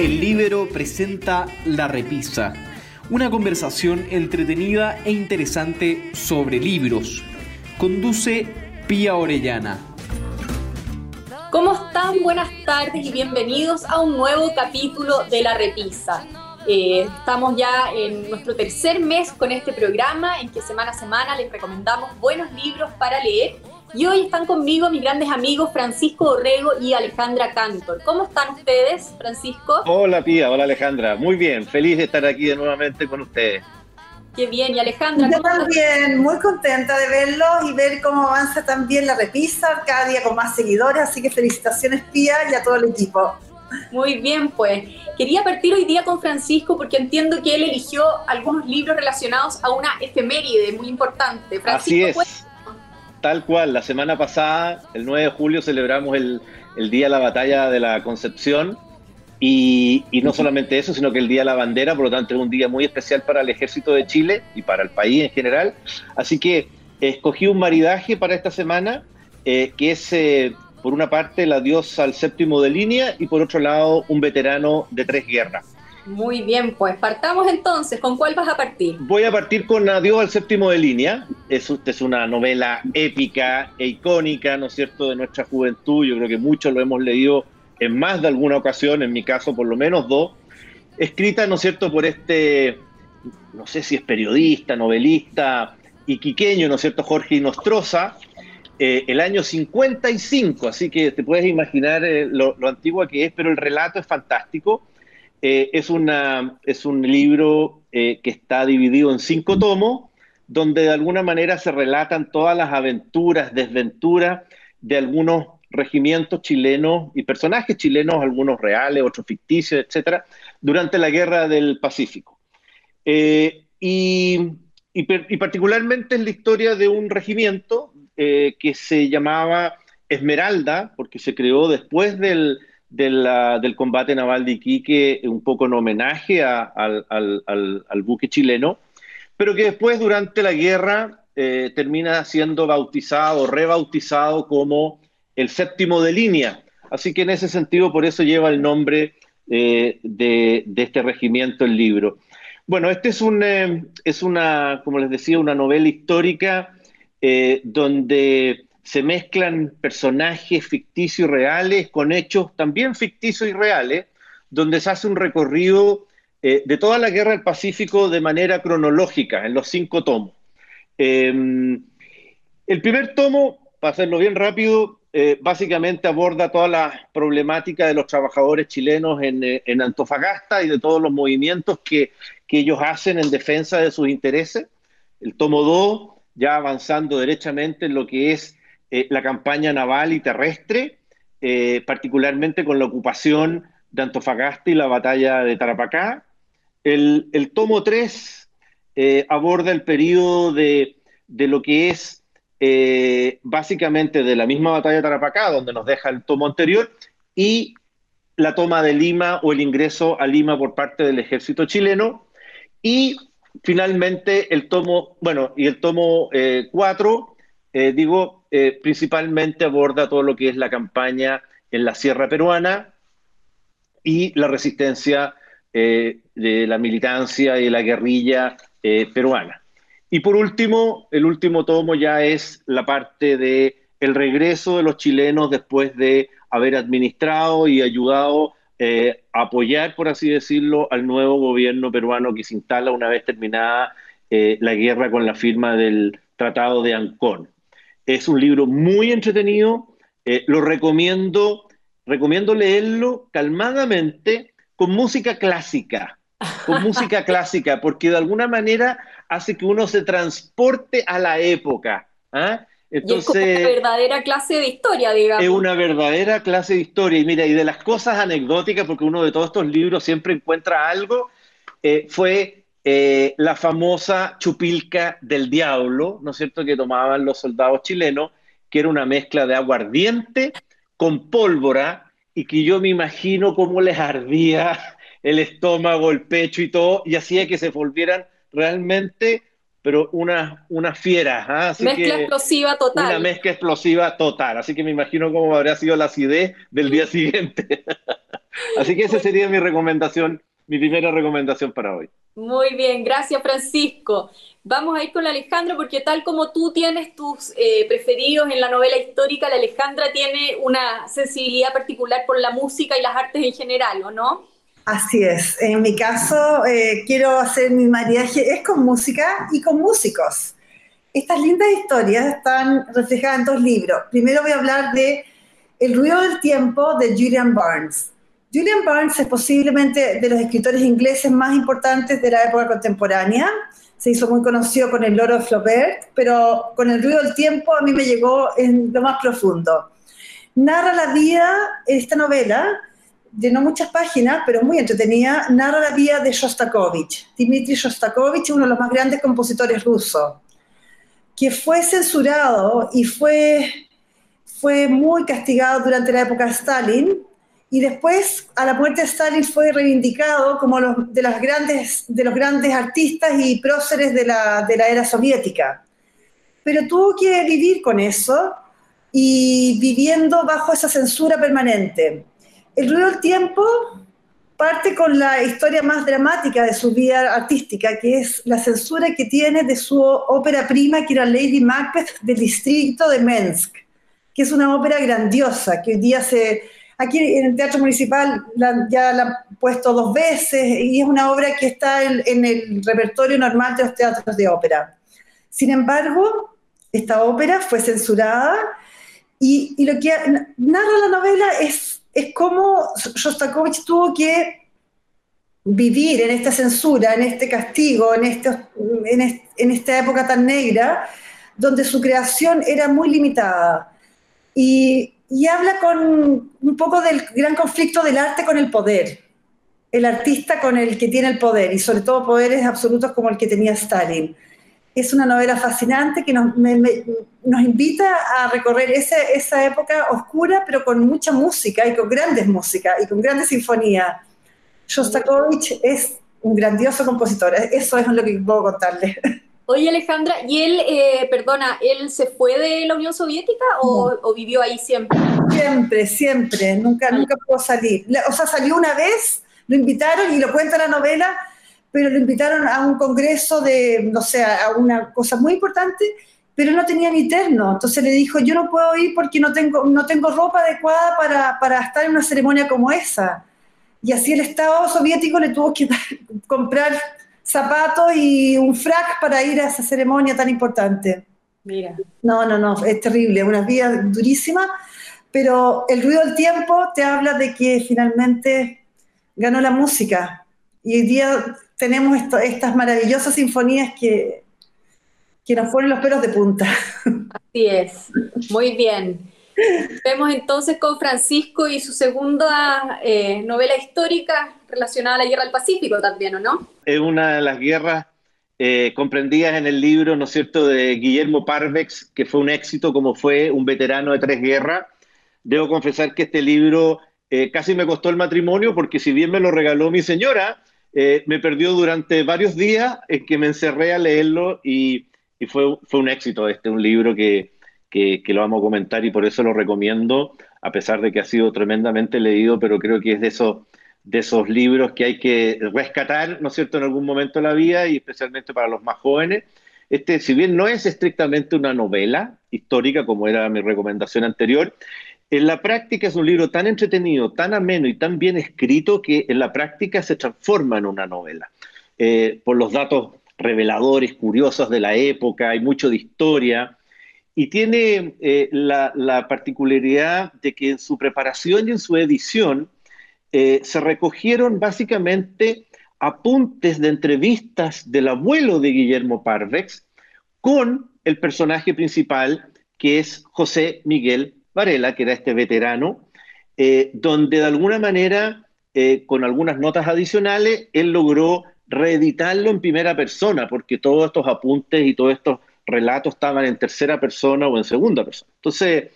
El Libero presenta La Repisa, una conversación entretenida e interesante sobre libros. Conduce Pía Orellana. ¿Cómo están? Buenas tardes y bienvenidos a un nuevo capítulo de La Repisa. Eh, estamos ya en nuestro tercer mes con este programa en que semana a semana les recomendamos buenos libros para leer y hoy están conmigo mis grandes amigos Francisco Orrego y Alejandra Cantor. ¿Cómo están ustedes, Francisco? Hola, Pía. Hola, Alejandra. Muy bien. Feliz de estar aquí de nuevamente con ustedes. Qué bien. ¿Y Alejandra? Yo también, muy contenta de verlos y ver cómo avanza también la repisa, cada día con más seguidores. Así que felicitaciones, Pía, y a todo el equipo. Muy bien, pues. Quería partir hoy día con Francisco porque entiendo que él eligió algunos libros relacionados a una efeméride muy importante. Francisco, Así es. Tal cual, la semana pasada, el 9 de julio, celebramos el, Día de la Batalla de la Concepción y, no solamente eso, sino que el Día de la Bandera, por lo tanto es un día muy especial para el Ejército de Chile y para el país en general. Así que escogí un maridaje para esta semana, eh, que es, eh, por una parte, la diosa al séptimo de línea y por otro lado, un veterano de tres guerras. Muy bien, pues partamos entonces. ¿Con cuál vas a partir? Voy a partir con Adiós al séptimo de línea. Es, es una novela épica e icónica, ¿no es cierto?, de nuestra juventud. Yo creo que muchos lo hemos leído en más de alguna ocasión, en mi caso por lo menos dos. Escrita, ¿no es cierto?, por este, no sé si es periodista, novelista, iquiqueño, ¿no es cierto?, Jorge Inostroza, eh, el año 55, así que te puedes imaginar eh, lo, lo antiguo que es, pero el relato es fantástico eh, es, una, es un libro eh, que está dividido en cinco tomos, donde de alguna manera se relatan todas las aventuras, desventuras de algunos regimientos chilenos y personajes chilenos, algunos reales, otros ficticios, etcétera, durante la guerra del Pacífico. Eh, y, y, particularmente es la historia de un regimiento que se llamaba Esmeralda, porque se creó después del, del combate naval de Iquique, un poco en homenaje al, buque chileno, pero que después durante la guerra eh, termina siendo bautizado, rebautizado como el séptimo de línea. Así que en ese sentido, por eso lleva el nombre eh, de, este regimiento, el libro. Bueno, este es, un, eh, es una, como les decía, una novela histórica donde se mezclan personajes ficticios y reales con hechos también ficticios y reales, donde se hace un recorrido eh, de toda la guerra del Pacífico de manera cronológica, en los cinco tomos. Em, el primer tomo, para hacerlo bien rápido, eh, básicamente aborda toda la problemática de los trabajadores chilenos en, eh, en Antofagasta y de todos los movimientos que, que ellos hacen en defensa de sus intereses. El tomo 2, ya avanzando derechamente en lo que es eh, la campaña naval y terrestre, eh, particularmente con la ocupación de Antofagasta y la batalla de Tarapacá. El, tomo 3 eh, aborda el periodo de, lo que es básicamente de la misma batalla de Tarapacá, donde nos deja el tomo anterior, y la toma de Lima o el ingreso a Lima por parte del ejército chileno. Y finalmente el tomo, bueno, y el tomo 4, digo, eh, principalmente aborda todo lo que es la campaña en la Sierra Peruana y la resistencia eh, de la militancia y la guerrilla eh, peruana. Y por último, el último tomo ya es la parte de el regreso de los chilenos después de haber administrado y ayudado a apoyar, por así decirlo, al nuevo gobierno peruano que se instala una vez terminada la guerra con la firma del Tratado de Ancón. Es un libro muy entretenido, eh, lo recomiendo, recomiendo leerlo calmadamente con música clásica, con música clásica, porque de alguna manera hace que uno se transporte a la época. ¿ah? Entonces, es una verdadera clase de historia, digamos. Es una verdadera clase de historia. Y mira, y de las cosas anecdóticas, porque uno de todos estos libros siempre encuentra algo, eh, fue eh, la famosa chupilca del diablo, ¿no es cierto?, que tomaban los soldados chilenos, que era una mezcla de aguardiente con pólvora y que yo me imagino cómo les ardía el estómago, el pecho y todo, y hacía que se volvieran realmente, pero una, una fiera. ¿ah? mezcla explosiva total. Una mezcla explosiva total. Así que me imagino cómo habría sido la acidez del día siguiente. Así que esa sería mi recomendación, mi primera recomendación para hoy. Muy bien, gracias Francisco. Vamos a ir con la Alejandra porque tal como tú tienes tus eh, preferidos en la novela histórica, la Alejandra tiene una sensibilidad particular por la música y las artes en general, ¿o no? Así es. En mi caso, eh, quiero hacer mi mariaje, es con música y con músicos. Estas lindas historias están reflejadas en dos libros. Primero voy a hablar de El ruido del tiempo de Julian Barnes. Julian Barnes es posiblemente de los escritores ingleses más importantes de la época contemporánea. Se hizo muy conocido con el loro de Flaubert, pero con el ruido del tiempo a mí me llegó en lo más profundo. Narra la vida, esta novela, no muchas páginas, pero muy entretenida, narra la vida de Shostakovich. Dmitri Shostakovich, uno de los más grandes compositores rusos, que fue censurado y fue, fue muy castigado durante la época de Stalin y después a la muerte de Stalin fue reivindicado como de, las grandes, de los grandes artistas y próceres de la, de la era soviética. Pero tuvo que vivir con eso y viviendo bajo esa censura permanente. El ruido del tiempo parte con la historia más dramática de su vida artística, que es la censura que tiene de su ópera prima, que era Lady Macbeth del distrito de Minsk, que es una ópera grandiosa, que hoy día se, Aquí en el Teatro Municipal ya la han puesto dos veces y es una obra que está en, el repertorio normal de los teatros de ópera. Sin embargo, esta ópera fue censurada y, lo que narra la novela es, es cómo Shostakovich tuvo que vivir en esta censura, en este castigo, en, este, en, en esta época tan negra, donde su creación era muy limitada. Y y habla con un poco del gran conflicto del arte con el poder, el artista con el que tiene el poder y sobre todo poderes absolutos como el que tenía Stalin. Es una novela fascinante que nos, invita a recorrer esa época oscura, pero con mucha música y con grandes músicas y con grandes sinfonías. Shostakovich es un grandioso compositor, eso es lo que puedo contarles. Oye, Alejandra, ¿y él, eh, perdona, él se fue de la Unión Soviética o, vivió ahí siempre? Siempre, siempre, nunca, ah. nunca pudo salir. O sea, salió una vez, lo invitaron y lo cuenta la novela, pero lo invitaron a un congreso de, no sé, a una cosa muy importante, pero no tenía ni terno. Entonces le dijo, yo no puedo ir porque no tengo, no tengo ropa adecuada para, para estar en una ceremonia como esa. Y así el Estado soviético le tuvo que comprar zapatos y un frac para ir a esa ceremonia tan importante. Mira. No, no, no, es terrible, una vida durísima, pero el ruido del tiempo te habla de que finalmente ganó la música. Y hoy día tenemos estas maravillosas sinfonías que, que nos ponen los pelos de punta. Así es, muy bien. Vemos entonces con Francisco y su segunda eh, novela histórica relacionada a la Guerra del Pacífico también, ¿o no? Es una de las guerras eh, comprendidas en el libro, ¿no es cierto?, de Guillermo Parvex, que fue un éxito como fue un veterano de tres guerras. Debo confesar que este libro eh, casi me costó el matrimonio porque si bien me lo regaló mi señora, me perdió durante varios días en que me encerré a leerlo y, y fue, fue un éxito este, un libro que, que, lo vamos a comentar y por eso lo recomiendo, a pesar de que ha sido tremendamente leído, pero creo que es de esos, de esos libros que hay que rescatar, ¿no es cierto?, en algún momento de la vida y especialmente para los más jóvenes. Este, si bien no es estrictamente una novela histórica, como era mi recomendación anterior, en la práctica es un libro tan entretenido, tan ameno y tan bien escrito que en la práctica se transforma en una novela. Eh, por los datos reveladores, curiosos de la época, hay mucho de historia, y tiene eh, la, particularidad de que en su preparación y en su edición eh, se recogieron básicamente apuntes de entrevistas del abuelo de Guillermo Parvex con el personaje principal, que es José Miguel Varela, que era este veterano, eh, donde de alguna manera, con algunas notas adicionales, él logró reeditarlo en primera persona, porque todos estos apuntes y todos estos relatos estaban en tercera persona o en segunda persona. Entonces,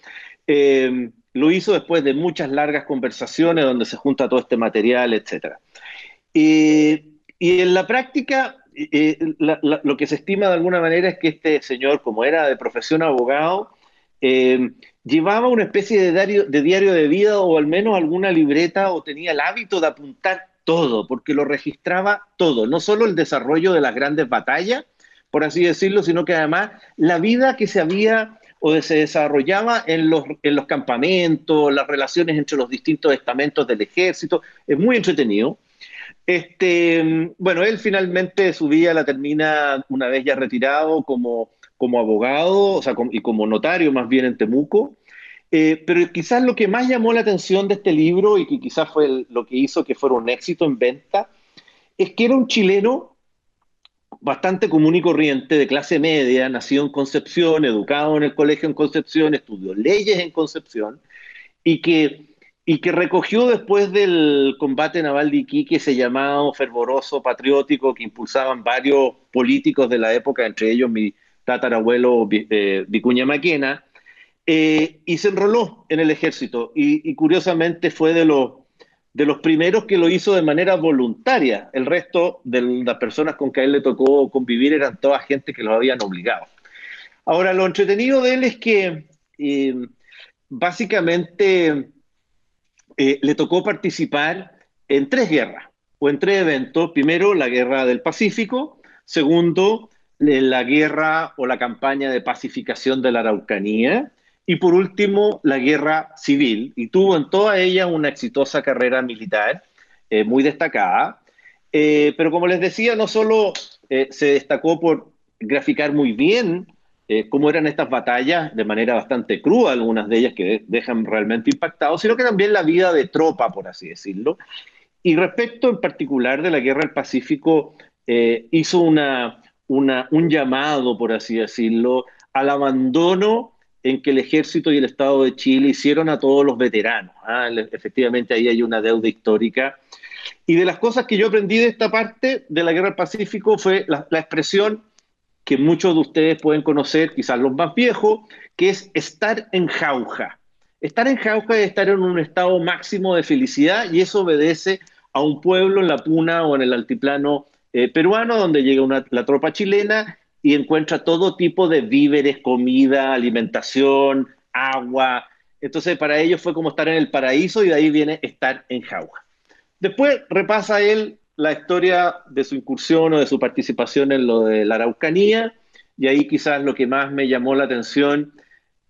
eh, lo hizo después de muchas largas conversaciones donde se junta todo este material, etc. y en la práctica, eh, lo que se estima de alguna manera es que este señor, como era de profesión abogado, eh, llevaba una especie de diario, de diario de vida o al menos alguna libreta o tenía el hábito de apuntar todo, porque lo registraba todo, no solo el desarrollo de las grandes batallas, por así decirlo, sino que además la vida que se había o se desarrollaba en los, en los campamentos, las relaciones entre los distintos estamentos del ejército, es muy entretenido. Este, bueno, él finalmente su vida la termina una vez ya retirado como, como abogado o sea, y como notario más bien en Temuco. Eh, pero quizás lo que más llamó la atención de este libro y que quizás fue lo que hizo que fuera un éxito en venta, es que era un chileno bastante común y corriente, de clase media, nacido en Concepción, educado en el colegio en Concepción, estudió leyes en Concepción, y que, y que recogió después del combate naval de Iquique ese llamado fervoroso patriótico que impulsaban varios políticos de la época, entre ellos mi tatarabuelo eh, Vicuña Maquena, eh, y se enroló en el ejército y, curiosamente fue de los, de los primeros que lo hizo de manera voluntaria. El resto de las personas con que a él le tocó convivir eran toda gente que lo habían obligado. Ahora, lo entretenido de él es que eh, básicamente eh, le tocó participar en tres guerras o en tres eventos. Primero, la guerra del Pacífico. Segundo, la guerra o la campaña de pacificación de la Araucanía y por último la guerra civil, y tuvo en toda ella una exitosa carrera militar eh, muy destacada, eh, pero como les decía, no solo eh, se destacó por graficar muy bien cómo eran estas batallas de manera bastante cruda, algunas de ellas que dejan realmente impactados, sino que también la vida de tropa, por así decirlo. Y respecto en particular de la guerra del Pacífico, hizo una, una, un llamado, por así decirlo, al abandono en que el ejército y el Estado de Chile hicieron a todos los veteranos. ¿ah? Efectivamente, ahí hay una deuda histórica. Y de las cosas que yo aprendí de esta parte de la Guerra del Pacífico fue la, expresión que muchos de ustedes pueden conocer, quizás los más viejos, que es estar en jauja. Estar en jauja es estar en un estado máximo de felicidad y eso obedece a un pueblo en la puna o en el altiplano eh, peruano, donde llega la tropa chilena y encuentra todo tipo de víveres, comida, alimentación, agua. Entonces para ellos fue como estar en el paraíso y de ahí viene estar en Jauja. Después repasa él la historia de su incursión o de su participación en lo de la Araucanía y ahí quizás lo que más me llamó la atención,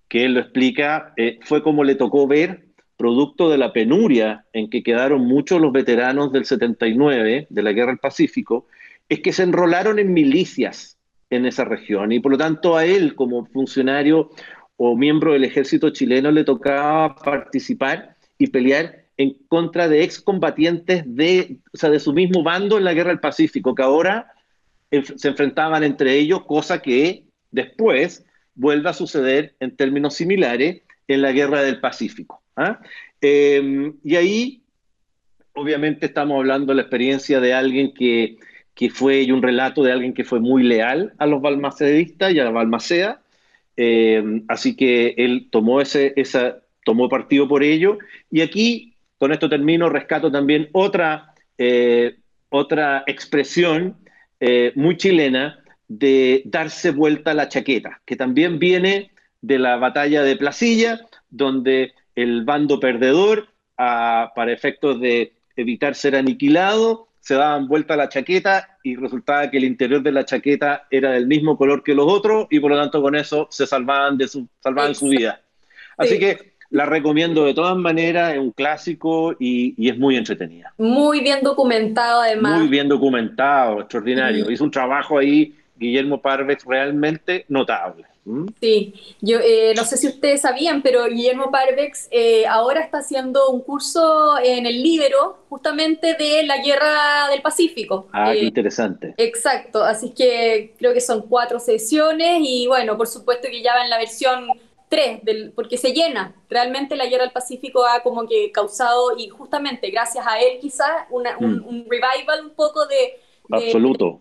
que él lo explica, eh, fue como le tocó ver, producto de la penuria en que quedaron muchos los veteranos del 79, de la Guerra del Pacífico, es que se enrolaron en milicias en esa región. Y por lo tanto a él como funcionario o miembro del ejército chileno le tocaba participar y pelear en contra de excombatientes de, o sea, de su mismo bando en la guerra del Pacífico, que ahora se enfrentaban entre ellos, cosa que después vuelve a suceder en términos similares en la guerra del Pacífico. ¿ah? Em, y ahí, obviamente, estamos hablando de la experiencia de alguien que que fue un relato de alguien que fue muy leal a los balmacedistas y a la balmaceda. Eh, así que él tomó, ese, tomó partido por ello. Y aquí, con esto termino, rescato también otra, eh, otra expresión eh, muy chilena de darse vuelta la chaqueta, que también viene de la batalla de Placilla, donde el bando perdedor, para efectos de evitar ser aniquilado, se daban vuelta la chaqueta y resultaba que el interior de la chaqueta era del mismo color que los otros y por lo tanto con eso se salvaban de su, salvaban su vida. Así que la recomiendo de todas maneras, es un clásico y, es muy entretenida. Muy bien documentado además. Muy bien documentado, extraordinario. Hizo un trabajo ahí, Guillermo Parves, realmente notable. ¿Mm? Sí, yo eh, no sé si ustedes sabían, pero Guillermo Parvex eh, ahora está haciendo un curso en el Libero, justamente de la Guerra del Pacífico. Ah, qué eh, interesante. Exacto, así que creo que son cuatro sesiones y bueno, por supuesto que ya va en la versión 3, del, porque se llena. Realmente la Guerra del Pacífico ha como que causado, y justamente gracias a él quizás, un, mm. revival un poco de... Absoluto.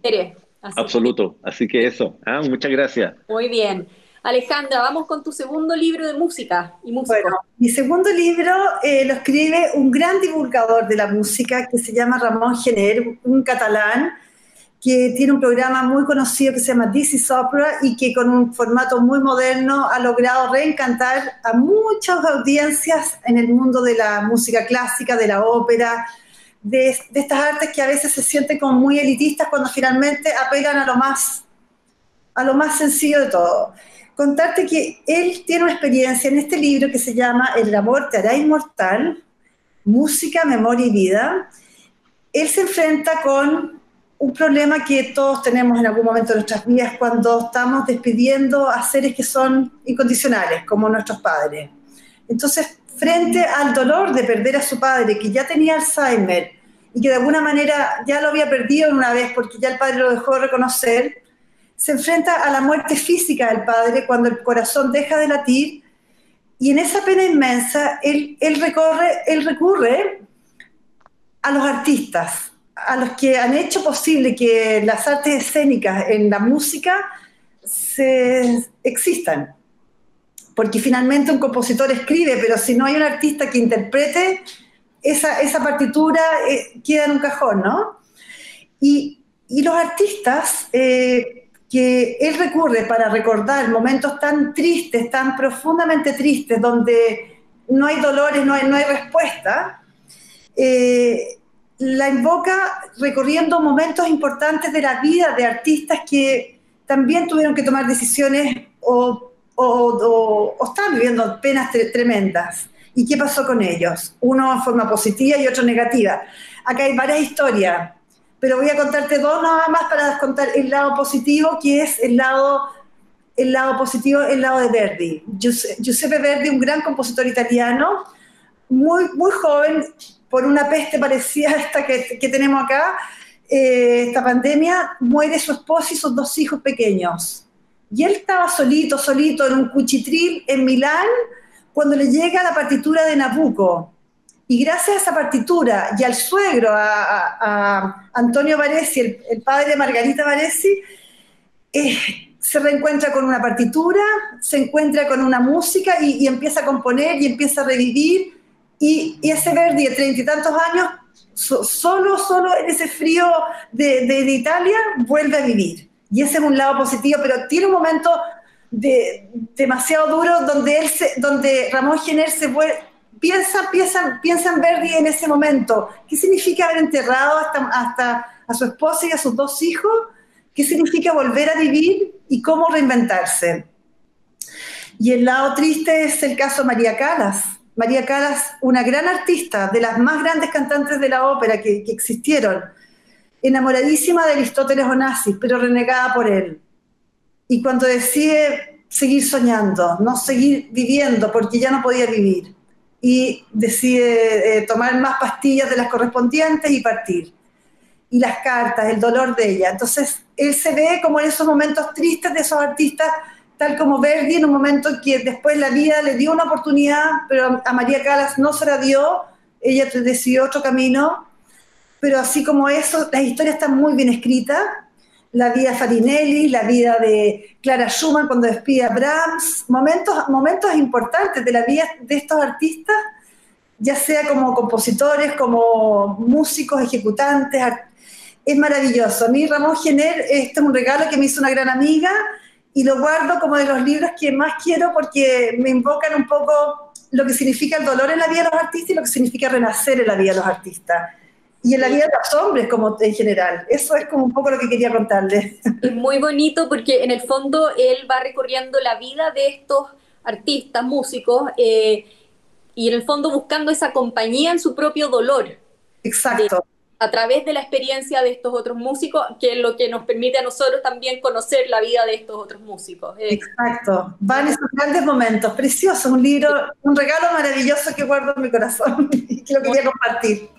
Absoluto. Así que eso. Ah, muchas gracias. Muy bien. Alejandra, vamos con tu segundo libro de música y música. Bueno, mi segundo libro eh, lo escribe un gran divulgador de la música que se llama Ramón Gener, un catalán que tiene un programa muy conocido que se llama This is Opera y que con un formato muy moderno ha logrado reencantar a muchas audiencias en el mundo de la música clásica, de la ópera, de, de estas artes que a veces se sienten como muy elitistas cuando finalmente apelan a lo más, a lo más sencillo de todo contarte que él tiene una experiencia en este libro que se llama El amor te hará inmortal, música, memoria y vida. Él se enfrenta con un problema que todos tenemos en algún momento de nuestras vidas cuando estamos despidiendo a seres que son incondicionales, como nuestros padres. Entonces, frente al dolor de perder a su padre, que ya tenía Alzheimer y que de alguna manera ya lo había perdido una vez porque ya el padre lo dejó de reconocer, se enfrenta a la muerte física del padre cuando el corazón deja de latir y en esa pena inmensa él, él, recorre, él recurre a los artistas, a los que han hecho posible que las artes escénicas en la música se existan. Porque finalmente un compositor escribe, pero si no hay un artista que interprete, esa, esa partitura eh, queda en un cajón, ¿no? Y, y los artistas eh, que él recurre para recordar momentos tan tristes, tan profundamente tristes, donde no hay dolores, no hay, no hay respuesta, eh, la invoca recorriendo momentos importantes de la vida de artistas que también tuvieron que tomar decisiones o, o, o, están viviendo penas tremendas. ¿Y qué pasó con ellos? Uno en forma positiva y otro negativa. Acá hay varias historias pero voy a contarte dos nada más para contar el lado positivo, que es el lado, el lado positivo, el lado de Verdi. Giuseppe Verdi, un gran compositor italiano, muy, muy joven, por una peste parecida a esta que, que tenemos acá, eh, esta pandemia, muere su esposa y sus dos hijos pequeños. Y él estaba solito, solito en un cuchitril en Milán, cuando le llega la partitura de Nabucco y gracias a esa partitura y al suegro, a, Antonio Varesi, el, padre de Margarita Varesi, eh, se reencuentra con una partitura, se encuentra con una música y, empieza a componer y empieza a revivir. Y, ese Verdi de treinta y tantos años, solo, solo en ese frío de, de, Italia, vuelve a vivir. Y ese es un lado positivo, pero tiene un momento de, demasiado duro donde, él se, donde Ramón Gener se vuelve piensa, piensa, piensa en Verdi en ese momento. ¿Qué significa haber enterrado hasta, hasta a su esposa y a sus dos hijos? ¿Qué significa volver a vivir y cómo reinventarse? Y el lado triste es el caso de María Calas. María Calas, una gran artista, de las más grandes cantantes de la ópera que, que existieron, enamoradísima de Aristóteles Onassis, pero renegada por él. Y cuando decide seguir soñando, no seguir viviendo, porque ya no podía vivir, y decide eh, tomar más pastillas de las correspondientes y partir. Y las cartas, el dolor de ella. Entonces, él se ve como en esos momentos tristes de esos artistas, tal como Verdi, en un momento que después la vida le dio una oportunidad, pero a María Calas no se la dio, ella decidió otro camino, pero así como eso, las historias están muy bien escritas, la vida de Farinelli, la vida de Clara Schumann cuando despide a Brahms, momentos, momentos importantes de la vida de estos artistas, ya sea como compositores, como músicos, ejecutantes. Es maravilloso. A mí Ramón Gener, este es un regalo que me hizo una gran amiga y lo guardo como de los libros que más quiero porque me invocan un poco lo que significa el dolor en la vida de los artistas y lo que significa renacer en la vida de los artistas y en la vida de los hombres como en general. Eso es como un poco lo que quería contarles. Es muy bonito porque en el fondo él va recorriendo la vida de estos artistas, músicos, eh, y en el fondo buscando esa compañía en su propio dolor. Exacto a través de la experiencia de estos otros músicos, que es lo que nos permite a nosotros también conocer la vida de estos otros músicos. Eh, Exacto, van esos grandes momentos, precioso, un libro, un regalo maravilloso que guardo en mi corazón y que lo quería compartir.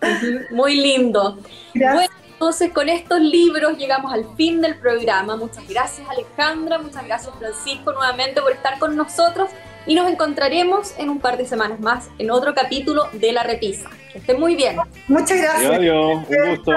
Muy lindo. Bueno, entonces con estos libros llegamos al fin del programa. Muchas gracias Alejandra, muchas gracias Francisco nuevamente por estar con nosotros y nos encontraremos en un par de semanas más en otro capítulo de La Repisa. Que estén muy bien. Muchas gracias. Adiós, un gusto.